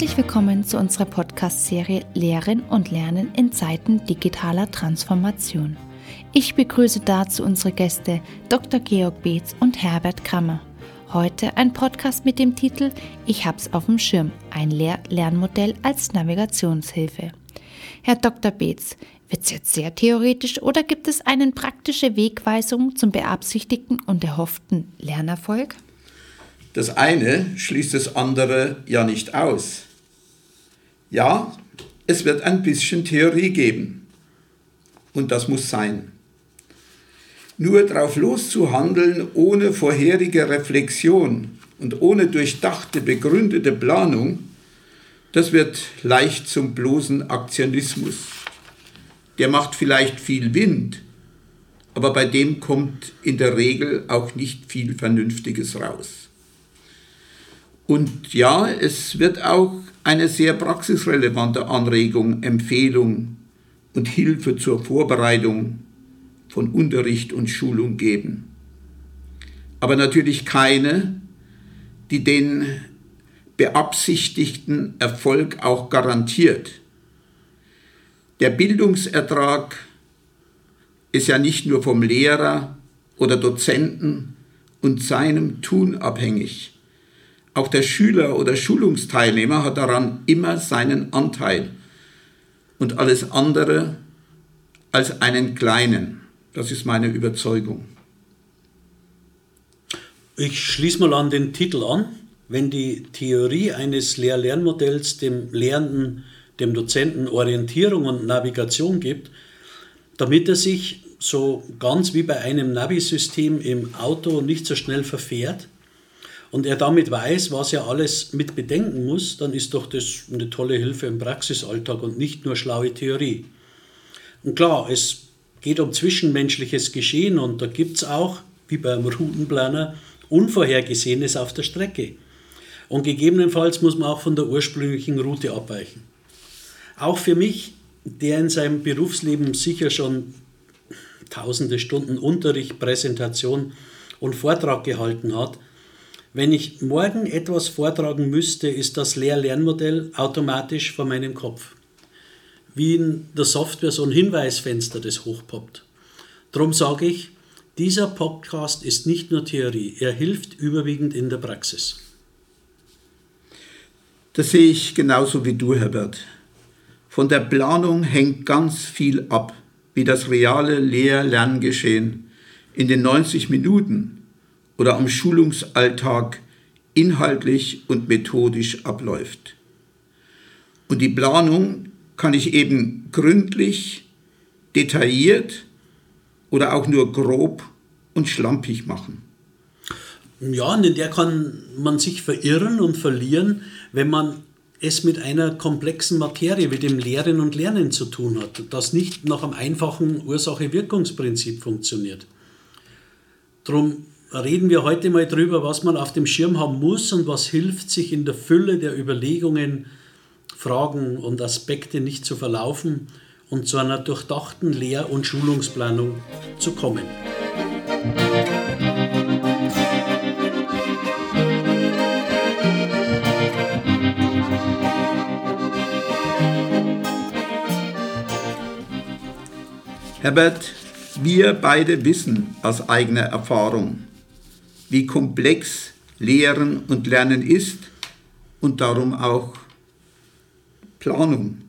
Herzlich willkommen zu unserer Podcast-Serie Lehren und Lernen in Zeiten digitaler Transformation. Ich begrüße dazu unsere Gäste Dr. Georg Beetz und Herbert Krammer. Heute ein Podcast mit dem Titel Ich hab's auf dem Schirm, ein Lehr Lernmodell als Navigationshilfe. Herr Dr. Beetz, wird es jetzt sehr theoretisch oder gibt es eine praktische Wegweisung zum beabsichtigten und erhofften Lernerfolg? Das eine schließt das andere ja nicht aus. Ja, es wird ein bisschen Theorie geben. Und das muss sein. Nur drauf loszuhandeln ohne vorherige Reflexion und ohne durchdachte, begründete Planung, das wird leicht zum bloßen Aktionismus. Der macht vielleicht viel Wind, aber bei dem kommt in der Regel auch nicht viel Vernünftiges raus. Und ja, es wird auch eine sehr praxisrelevante Anregung, Empfehlung und Hilfe zur Vorbereitung von Unterricht und Schulung geben. Aber natürlich keine, die den beabsichtigten Erfolg auch garantiert. Der Bildungsertrag ist ja nicht nur vom Lehrer oder Dozenten und seinem Tun abhängig. Auch der Schüler oder Schulungsteilnehmer hat daran immer seinen Anteil und alles andere als einen kleinen. Das ist meine Überzeugung. Ich schließe mal an den Titel an. Wenn die Theorie eines Lehr-Lernmodells dem Lehrenden, dem Dozenten Orientierung und Navigation gibt, damit er sich so ganz wie bei einem Navi-System im Auto nicht so schnell verfährt, und er damit weiß, was er alles mit bedenken muss, dann ist doch das eine tolle Hilfe im Praxisalltag und nicht nur schlaue Theorie. Und klar, es geht um zwischenmenschliches Geschehen und da gibt es auch, wie beim Routenplaner, Unvorhergesehenes auf der Strecke. Und gegebenenfalls muss man auch von der ursprünglichen Route abweichen. Auch für mich, der in seinem Berufsleben sicher schon tausende Stunden Unterricht, Präsentation und Vortrag gehalten hat, wenn ich morgen etwas vortragen müsste, ist das Lehr-Lernmodell automatisch vor meinem Kopf. Wie in der Software so ein Hinweisfenster, das hochpoppt. Darum sage ich, dieser Podcast ist nicht nur Theorie, er hilft überwiegend in der Praxis. Das sehe ich genauso wie du, Herbert. Von der Planung hängt ganz viel ab, wie das reale Lehr-Lerngeschehen in den 90 Minuten oder am Schulungsalltag inhaltlich und methodisch abläuft. Und die Planung kann ich eben gründlich, detailliert oder auch nur grob und schlampig machen. Ja, und in der kann man sich verirren und verlieren, wenn man es mit einer komplexen Materie wie dem Lehren und Lernen zu tun hat, das nicht nach einem einfachen Ursache-Wirkungsprinzip funktioniert. Darum reden wir heute mal drüber, was man auf dem Schirm haben muss und was hilft, sich in der Fülle der Überlegungen, Fragen und Aspekte nicht zu verlaufen und zu einer durchdachten Lehr- und Schulungsplanung zu kommen. Herbert, wir beide wissen aus eigener Erfahrung, wie komplex Lehren und Lernen ist und darum auch Planung.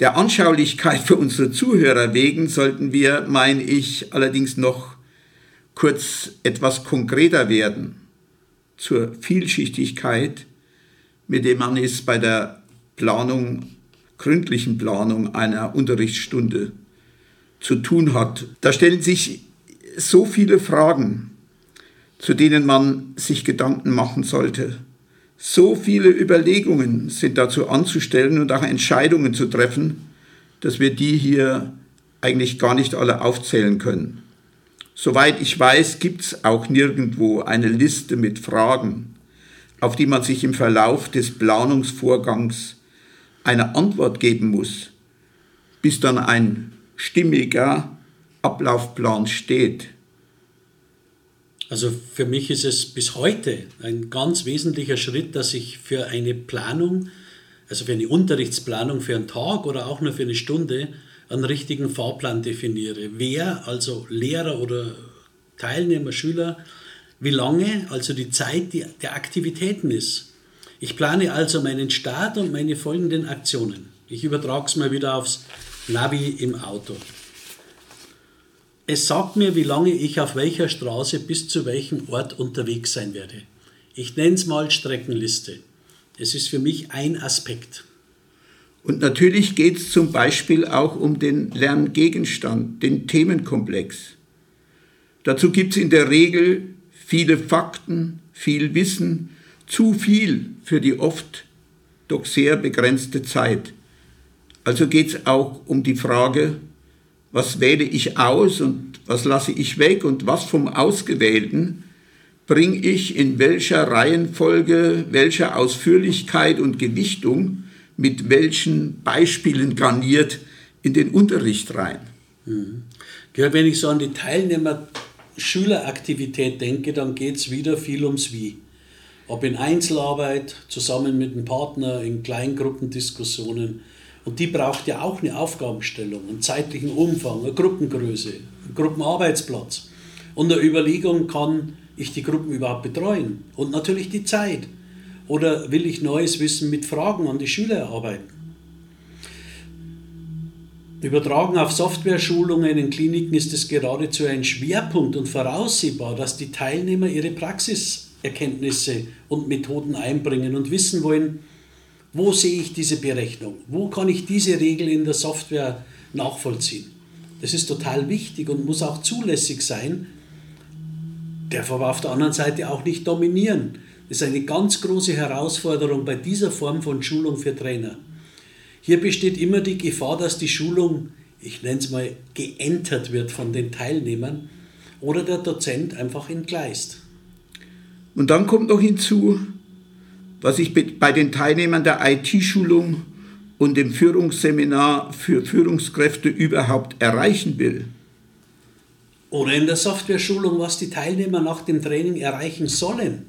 Der Anschaulichkeit für unsere Zuhörer wegen sollten wir, meine ich, allerdings noch kurz etwas konkreter werden zur Vielschichtigkeit, mit dem man es bei der Planung, gründlichen Planung einer Unterrichtsstunde zu tun hat. Da stellen sich so viele Fragen zu denen man sich Gedanken machen sollte. So viele Überlegungen sind dazu anzustellen und auch Entscheidungen zu treffen, dass wir die hier eigentlich gar nicht alle aufzählen können. Soweit ich weiß, gibt es auch nirgendwo eine Liste mit Fragen, auf die man sich im Verlauf des Planungsvorgangs eine Antwort geben muss, bis dann ein stimmiger Ablaufplan steht. Also für mich ist es bis heute ein ganz wesentlicher Schritt, dass ich für eine Planung, also für eine Unterrichtsplanung für einen Tag oder auch nur für eine Stunde, einen richtigen Fahrplan definiere. Wer, also Lehrer oder Teilnehmer, Schüler, wie lange, also die Zeit die, der Aktivitäten ist. Ich plane also meinen Start und meine folgenden Aktionen. Ich übertrage es mal wieder aufs Navi im Auto. Es sagt mir, wie lange ich auf welcher Straße bis zu welchem Ort unterwegs sein werde. Ich nenne es mal Streckenliste. Es ist für mich ein Aspekt. Und natürlich geht es zum Beispiel auch um den Lerngegenstand, den Themenkomplex. Dazu gibt es in der Regel viele Fakten, viel Wissen, zu viel für die oft doch sehr begrenzte Zeit. Also geht es auch um die Frage, was wähle ich aus und was lasse ich weg und was vom Ausgewählten bringe ich in welcher Reihenfolge, welcher Ausführlichkeit und Gewichtung mit welchen Beispielen garniert in den Unterricht rein. Mhm. Wenn ich so an die Teilnehmer-Schüleraktivität denke, dann geht es wieder viel ums Wie. Ob in Einzelarbeit, zusammen mit einem Partner, in Kleingruppendiskussionen, und die braucht ja auch eine Aufgabenstellung, einen zeitlichen Umfang, eine Gruppengröße, einen Gruppenarbeitsplatz. Und eine Überlegung, kann ich die Gruppen überhaupt betreuen? Und natürlich die Zeit. Oder will ich neues Wissen mit Fragen an die Schüler erarbeiten? Übertragen auf Software-Schulungen in Kliniken ist es geradezu ein Schwerpunkt und voraussehbar, dass die Teilnehmer ihre Praxiserkenntnisse und Methoden einbringen und wissen wollen, wo sehe ich diese Berechnung? Wo kann ich diese Regel in der Software nachvollziehen? Das ist total wichtig und muss auch zulässig sein, darf aber auf der anderen Seite auch nicht dominieren. Das ist eine ganz große Herausforderung bei dieser Form von Schulung für Trainer. Hier besteht immer die Gefahr, dass die Schulung, ich nenne es mal, geentert wird von den Teilnehmern oder der Dozent einfach entgleist. Und dann kommt noch hinzu, was ich bei den Teilnehmern der IT-Schulung und dem Führungsseminar für Führungskräfte überhaupt erreichen will. Oder in der Software-Schulung, was die Teilnehmer nach dem Training erreichen sollen.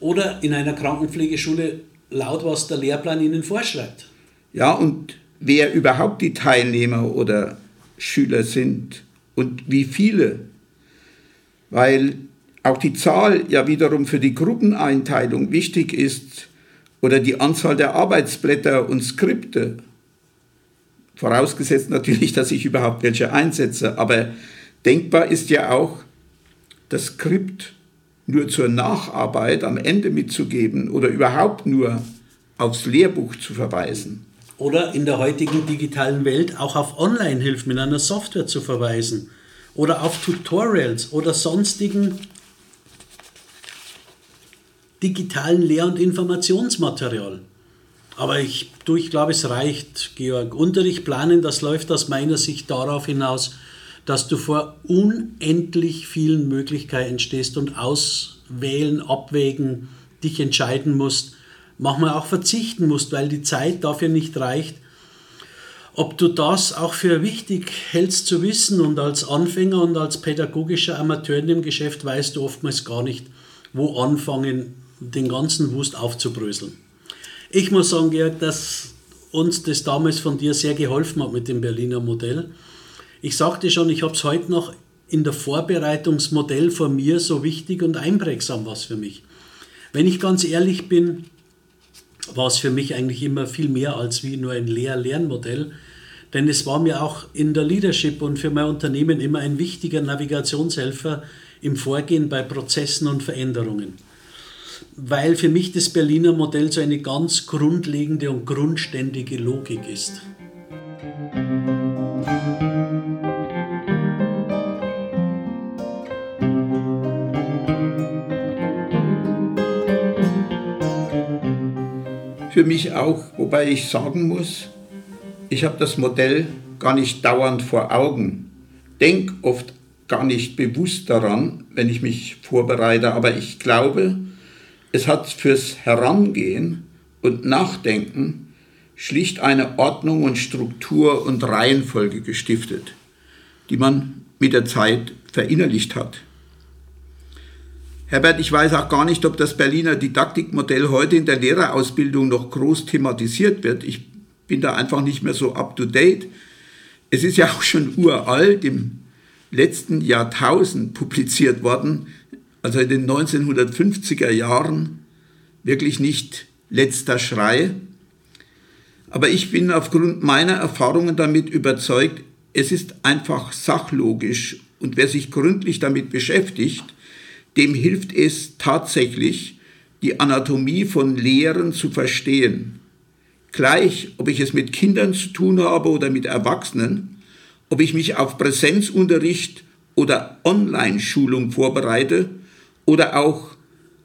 Oder in einer Krankenpflegeschule laut, was der Lehrplan ihnen vorschreibt. Ja, und wer überhaupt die Teilnehmer oder Schüler sind und wie viele. Weil auch die Zahl ja wiederum für die Gruppeneinteilung wichtig ist oder die Anzahl der Arbeitsblätter und Skripte. Vorausgesetzt natürlich, dass ich überhaupt welche einsetze. Aber denkbar ist ja auch, das Skript nur zur Nacharbeit am Ende mitzugeben oder überhaupt nur aufs Lehrbuch zu verweisen. Oder in der heutigen digitalen Welt auch auf Online-Hilfen mit einer Software zu verweisen. Oder auf Tutorials oder sonstigen digitalen Lehr- und Informationsmaterial. Aber ich, du, ich glaube, es reicht, Georg. Unterricht planen, das läuft aus meiner Sicht darauf hinaus, dass du vor unendlich vielen Möglichkeiten stehst und auswählen, abwägen, dich entscheiden musst, manchmal auch verzichten musst, weil die Zeit dafür nicht reicht. Ob du das auch für wichtig hältst zu wissen und als Anfänger und als pädagogischer Amateur in dem Geschäft weißt du oftmals gar nicht, wo anfangen den ganzen Wust aufzubröseln. Ich muss sagen, Georg, dass uns das damals von dir sehr geholfen hat mit dem Berliner Modell. Ich sagte schon, ich habe es heute noch in der Vorbereitungsmodell von mir so wichtig und einprägsam was für mich. Wenn ich ganz ehrlich bin, war es für mich eigentlich immer viel mehr als wie nur ein Lehr-Lernmodell, denn es war mir auch in der Leadership und für mein Unternehmen immer ein wichtiger Navigationshelfer im Vorgehen bei Prozessen und Veränderungen weil für mich das Berliner Modell so eine ganz grundlegende und grundständige Logik ist. Für mich auch, wobei ich sagen muss, ich habe das Modell gar nicht dauernd vor Augen, denke oft gar nicht bewusst daran, wenn ich mich vorbereite, aber ich glaube, es hat fürs Herangehen und Nachdenken schlicht eine Ordnung und Struktur und Reihenfolge gestiftet, die man mit der Zeit verinnerlicht hat. Herbert, ich weiß auch gar nicht, ob das Berliner Didaktikmodell heute in der Lehrerausbildung noch groß thematisiert wird. Ich bin da einfach nicht mehr so up-to-date. Es ist ja auch schon uralt, im letzten Jahrtausend publiziert worden, also in den 1950er Jahren, wirklich nicht letzter Schrei. Aber ich bin aufgrund meiner Erfahrungen damit überzeugt, es ist einfach sachlogisch und wer sich gründlich damit beschäftigt, dem hilft es tatsächlich, die Anatomie von Lehren zu verstehen. Gleich, ob ich es mit Kindern zu tun habe oder mit Erwachsenen, ob ich mich auf Präsenzunterricht oder Online-Schulung vorbereite oder auch,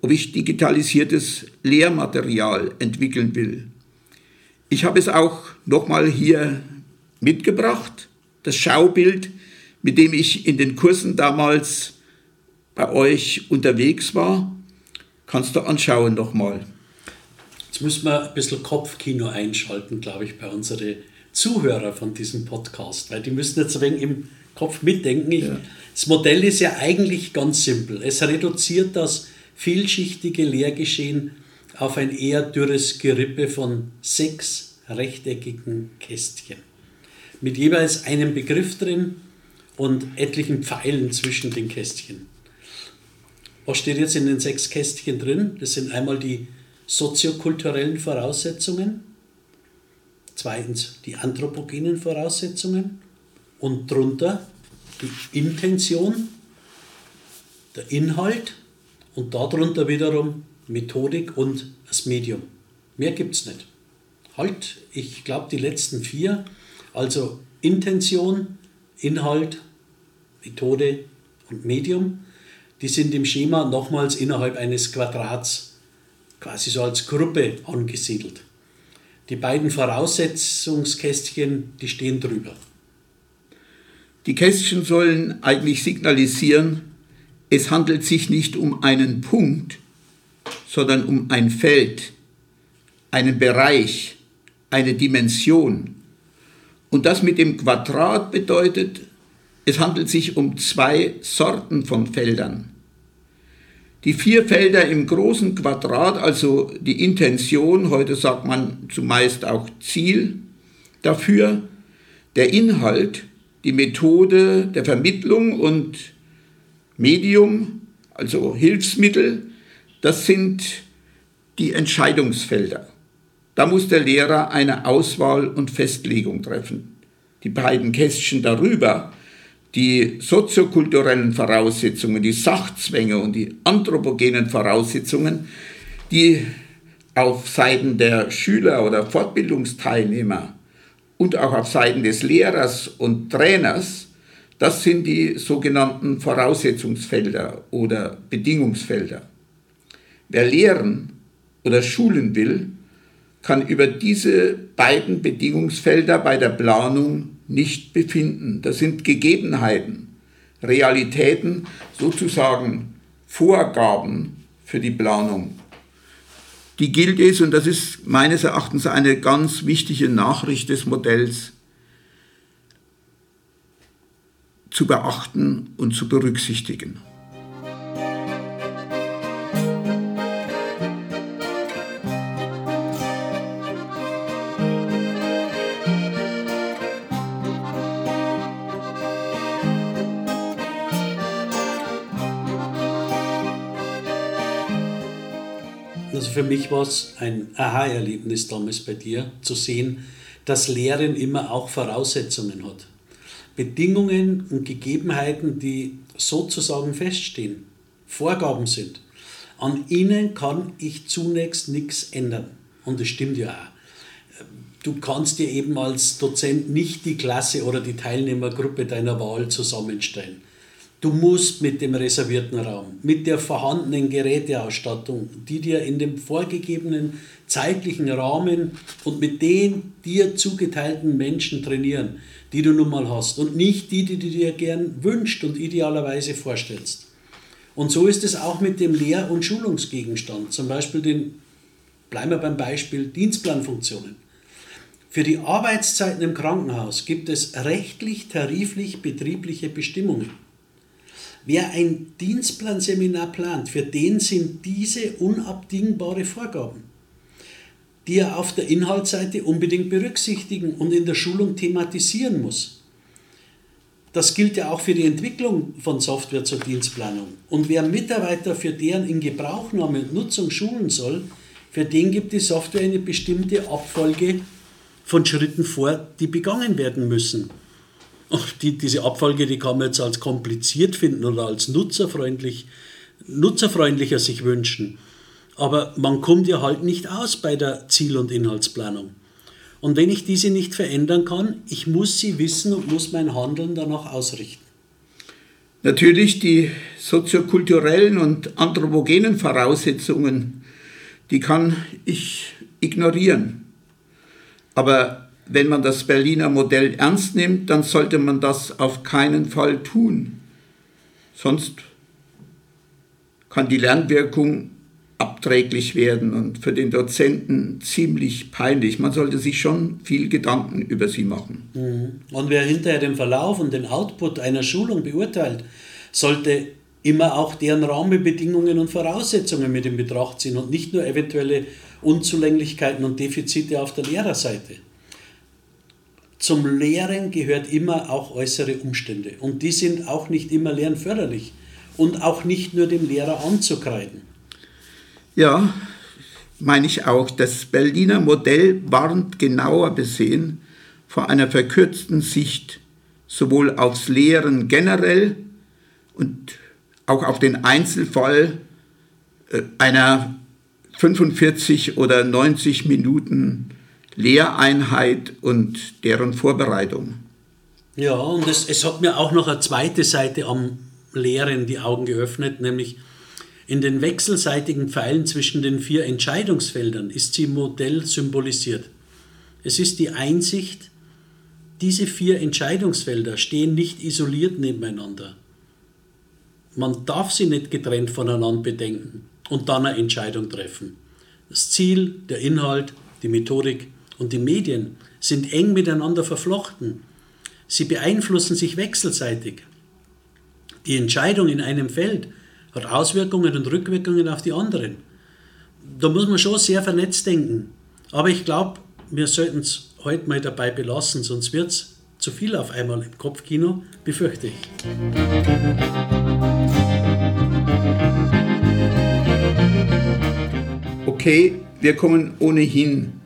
ob ich digitalisiertes Lehrmaterial entwickeln will. Ich habe es auch nochmal hier mitgebracht, das Schaubild, mit dem ich in den Kursen damals bei euch unterwegs war. Kannst du anschauen nochmal. Jetzt müssen wir ein bisschen Kopfkino einschalten, glaube ich, bei unseren Zuhörern von diesem Podcast, weil die müssen jetzt ein wenig im Kopf mitdenken. Ich, ja. Das Modell ist ja eigentlich ganz simpel. Es reduziert das vielschichtige Lehrgeschehen auf ein eher dürres Gerippe von sechs rechteckigen Kästchen. Mit jeweils einem Begriff drin und etlichen Pfeilen zwischen den Kästchen. Was steht jetzt in den sechs Kästchen drin? Das sind einmal die soziokulturellen Voraussetzungen, zweitens die anthropogenen Voraussetzungen und drunter die Intention, der Inhalt und darunter wiederum Methodik und das Medium. Mehr gibt es nicht. Halt, ich glaube, die letzten vier, also Intention, Inhalt, Methode und Medium, die sind im Schema nochmals innerhalb eines Quadrats quasi so als Gruppe angesiedelt. Die beiden Voraussetzungskästchen, die stehen drüber. Die Kästchen sollen eigentlich signalisieren, es handelt sich nicht um einen Punkt, sondern um ein Feld, einen Bereich, eine Dimension. Und das mit dem Quadrat bedeutet, es handelt sich um zwei Sorten von Feldern. Die vier Felder im großen Quadrat, also die Intention, heute sagt man zumeist auch Ziel dafür, der Inhalt, die Methode der Vermittlung und Medium, also Hilfsmittel, das sind die Entscheidungsfelder. Da muss der Lehrer eine Auswahl und Festlegung treffen. Die beiden Kästchen darüber, die soziokulturellen Voraussetzungen, die Sachzwänge und die anthropogenen Voraussetzungen, die auf Seiten der Schüler oder Fortbildungsteilnehmer und auch auf Seiten des Lehrers und Trainers, das sind die sogenannten Voraussetzungsfelder oder Bedingungsfelder. Wer lehren oder schulen will, kann über diese beiden Bedingungsfelder bei der Planung nicht befinden. Das sind Gegebenheiten, Realitäten, sozusagen Vorgaben für die Planung. Die gilt es, und das ist meines Erachtens eine ganz wichtige Nachricht des Modells, zu beachten und zu berücksichtigen. Für mich war es ein Aha-Erlebnis damals bei dir, zu sehen, dass Lehren immer auch Voraussetzungen hat. Bedingungen und Gegebenheiten, die sozusagen feststehen, Vorgaben sind. An ihnen kann ich zunächst nichts ändern. Und das stimmt ja auch. Du kannst dir eben als Dozent nicht die Klasse oder die Teilnehmergruppe deiner Wahl zusammenstellen. Du musst mit dem reservierten Raum, mit der vorhandenen Geräteausstattung, die dir in dem vorgegebenen zeitlichen Rahmen und mit den dir zugeteilten Menschen trainieren, die du nun mal hast und nicht die, die du dir gern wünscht und idealerweise vorstellst. Und so ist es auch mit dem Lehr- und Schulungsgegenstand, zum Beispiel den, bleiben wir beim Beispiel Dienstplanfunktionen. Für die Arbeitszeiten im Krankenhaus gibt es rechtlich, tariflich, betriebliche Bestimmungen. Wer ein Dienstplanseminar plant, für den sind diese unabdingbare Vorgaben, die er auf der Inhaltsseite unbedingt berücksichtigen und in der Schulung thematisieren muss. Das gilt ja auch für die Entwicklung von Software zur Dienstplanung. Und wer Mitarbeiter für deren Ingebrauchnahme und Nutzung schulen soll, für den gibt die Software eine bestimmte Abfolge von Schritten vor, die begangen werden müssen. Die, diese Abfolge, die kann man jetzt als kompliziert finden oder als nutzerfreundlich, nutzerfreundlicher sich wünschen. Aber man kommt ja halt nicht aus bei der Ziel- und Inhaltsplanung. Und wenn ich diese nicht verändern kann, ich muss sie wissen und muss mein Handeln danach ausrichten. Natürlich die soziokulturellen und anthropogenen Voraussetzungen, die kann ich ignorieren. Aber wenn man das Berliner Modell ernst nimmt, dann sollte man das auf keinen Fall tun. Sonst kann die Lernwirkung abträglich werden und für den Dozenten ziemlich peinlich. Man sollte sich schon viel Gedanken über sie machen. Mhm. Und wer hinterher den Verlauf und den Output einer Schulung beurteilt, sollte immer auch deren Rahmenbedingungen und Voraussetzungen mit in Betracht ziehen und nicht nur eventuelle Unzulänglichkeiten und Defizite auf der Lehrerseite. Zum Lehren gehört immer auch äußere Umstände und die sind auch nicht immer lernförderlich und auch nicht nur dem Lehrer anzukreiden. Ja, meine ich auch. Das Berliner Modell warnt genauer besehen vor einer verkürzten Sicht sowohl aufs Lehren generell und auch auf den Einzelfall äh, einer 45 oder 90 Minuten Lehreinheit und deren Vorbereitung. Ja, und es, es hat mir auch noch eine zweite Seite am Lehren die Augen geöffnet, nämlich in den wechselseitigen Pfeilen zwischen den vier Entscheidungsfeldern ist sie im Modell symbolisiert. Es ist die Einsicht, diese vier Entscheidungsfelder stehen nicht isoliert nebeneinander. Man darf sie nicht getrennt voneinander bedenken und dann eine Entscheidung treffen. Das Ziel, der Inhalt, die Methodik und die Medien sind eng miteinander verflochten. Sie beeinflussen sich wechselseitig. Die Entscheidung in einem Feld hat Auswirkungen und Rückwirkungen auf die anderen. Da muss man schon sehr vernetzt denken. Aber ich glaube, wir sollten es heute mal dabei belassen, sonst wird es zu viel auf einmal im Kopfkino, befürchte ich. Okay, wir kommen ohnehin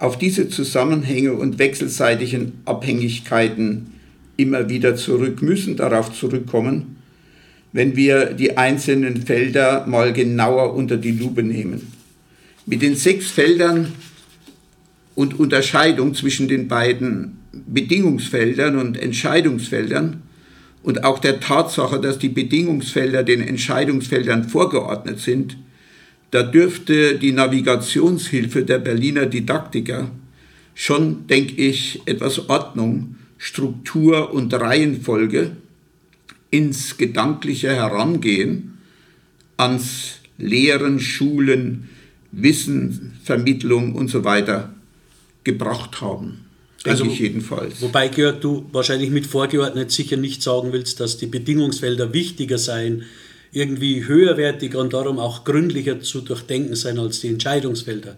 auf diese Zusammenhänge und wechselseitigen Abhängigkeiten immer wieder zurück, müssen darauf zurückkommen wenn wir die einzelnen Felder mal genauer unter die Lupe nehmen. Mit den sechs Feldern und Unterscheidung zwischen den beiden Bedingungsfeldern und Entscheidungsfeldern und auch der Tatsache, dass die Bedingungsfelder den Entscheidungsfeldern vorgeordnet sind, da dürfte die Navigationshilfe der Berliner Didaktiker schon, denke ich, etwas Ordnung, Struktur und Reihenfolge ins gedankliche Herangehen ans Lehren, Schulen, Wissen, Vermittlung und so weiter gebracht haben. Denke also, ich jedenfalls. Wobei, Georg, du wahrscheinlich mit vorgeordnet sicher nicht sagen willst, dass die Bedingungsfelder wichtiger seien, irgendwie höherwertiger und darum auch gründlicher zu durchdenken sein als die Entscheidungsfelder.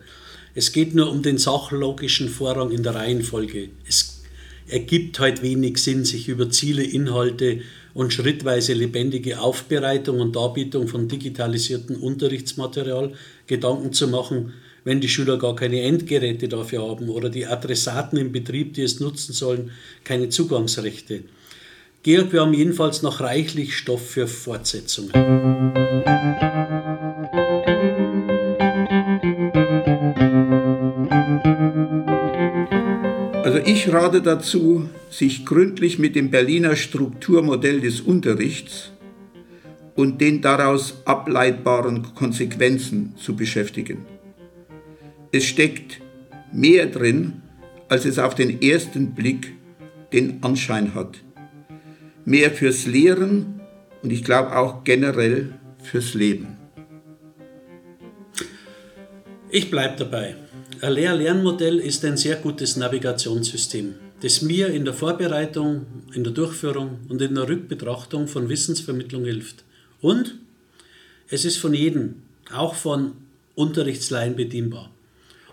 Es geht nur um den sachlogischen Vorrang in der Reihenfolge. Es ergibt halt wenig Sinn, sich über Ziele, Inhalte und schrittweise lebendige Aufbereitung und Darbietung von digitalisiertem Unterrichtsmaterial Gedanken zu machen, wenn die Schüler gar keine Endgeräte dafür haben oder die Adressaten im Betrieb, die es nutzen sollen, keine Zugangsrechte. Georg, wir haben jedenfalls noch reichlich Stoff für Fortsetzungen. Also ich rate dazu, sich gründlich mit dem Berliner Strukturmodell des Unterrichts und den daraus ableitbaren Konsequenzen zu beschäftigen. Es steckt mehr drin, als es auf den ersten Blick den Anschein hat. Mehr fürs Lehren und ich glaube auch generell fürs Leben. Ich bleibe dabei. Ein Lehr-Lernmodell ist ein sehr gutes Navigationssystem. das mir in der Vorbereitung, in der Durchführung und in der Rückbetrachtung von Wissensvermittlung hilft. Und es ist von jedem, auch von Unterrichtsleihen bedienbar.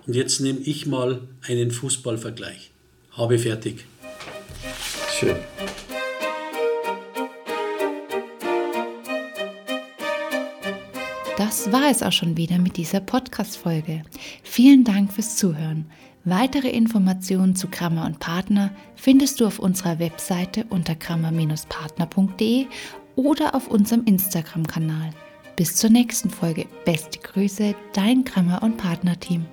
Und jetzt nehme ich mal einen Fußballvergleich. Habe fertig. Schön. Das war es auch schon wieder mit dieser Podcast-Folge. Vielen Dank fürs Zuhören. Weitere Informationen zu Grammer und Partner findest du auf unserer Webseite unter grammer-partner.de oder auf unserem Instagram-Kanal. Bis zur nächsten Folge. Beste Grüße, dein Grammer und Partner-Team.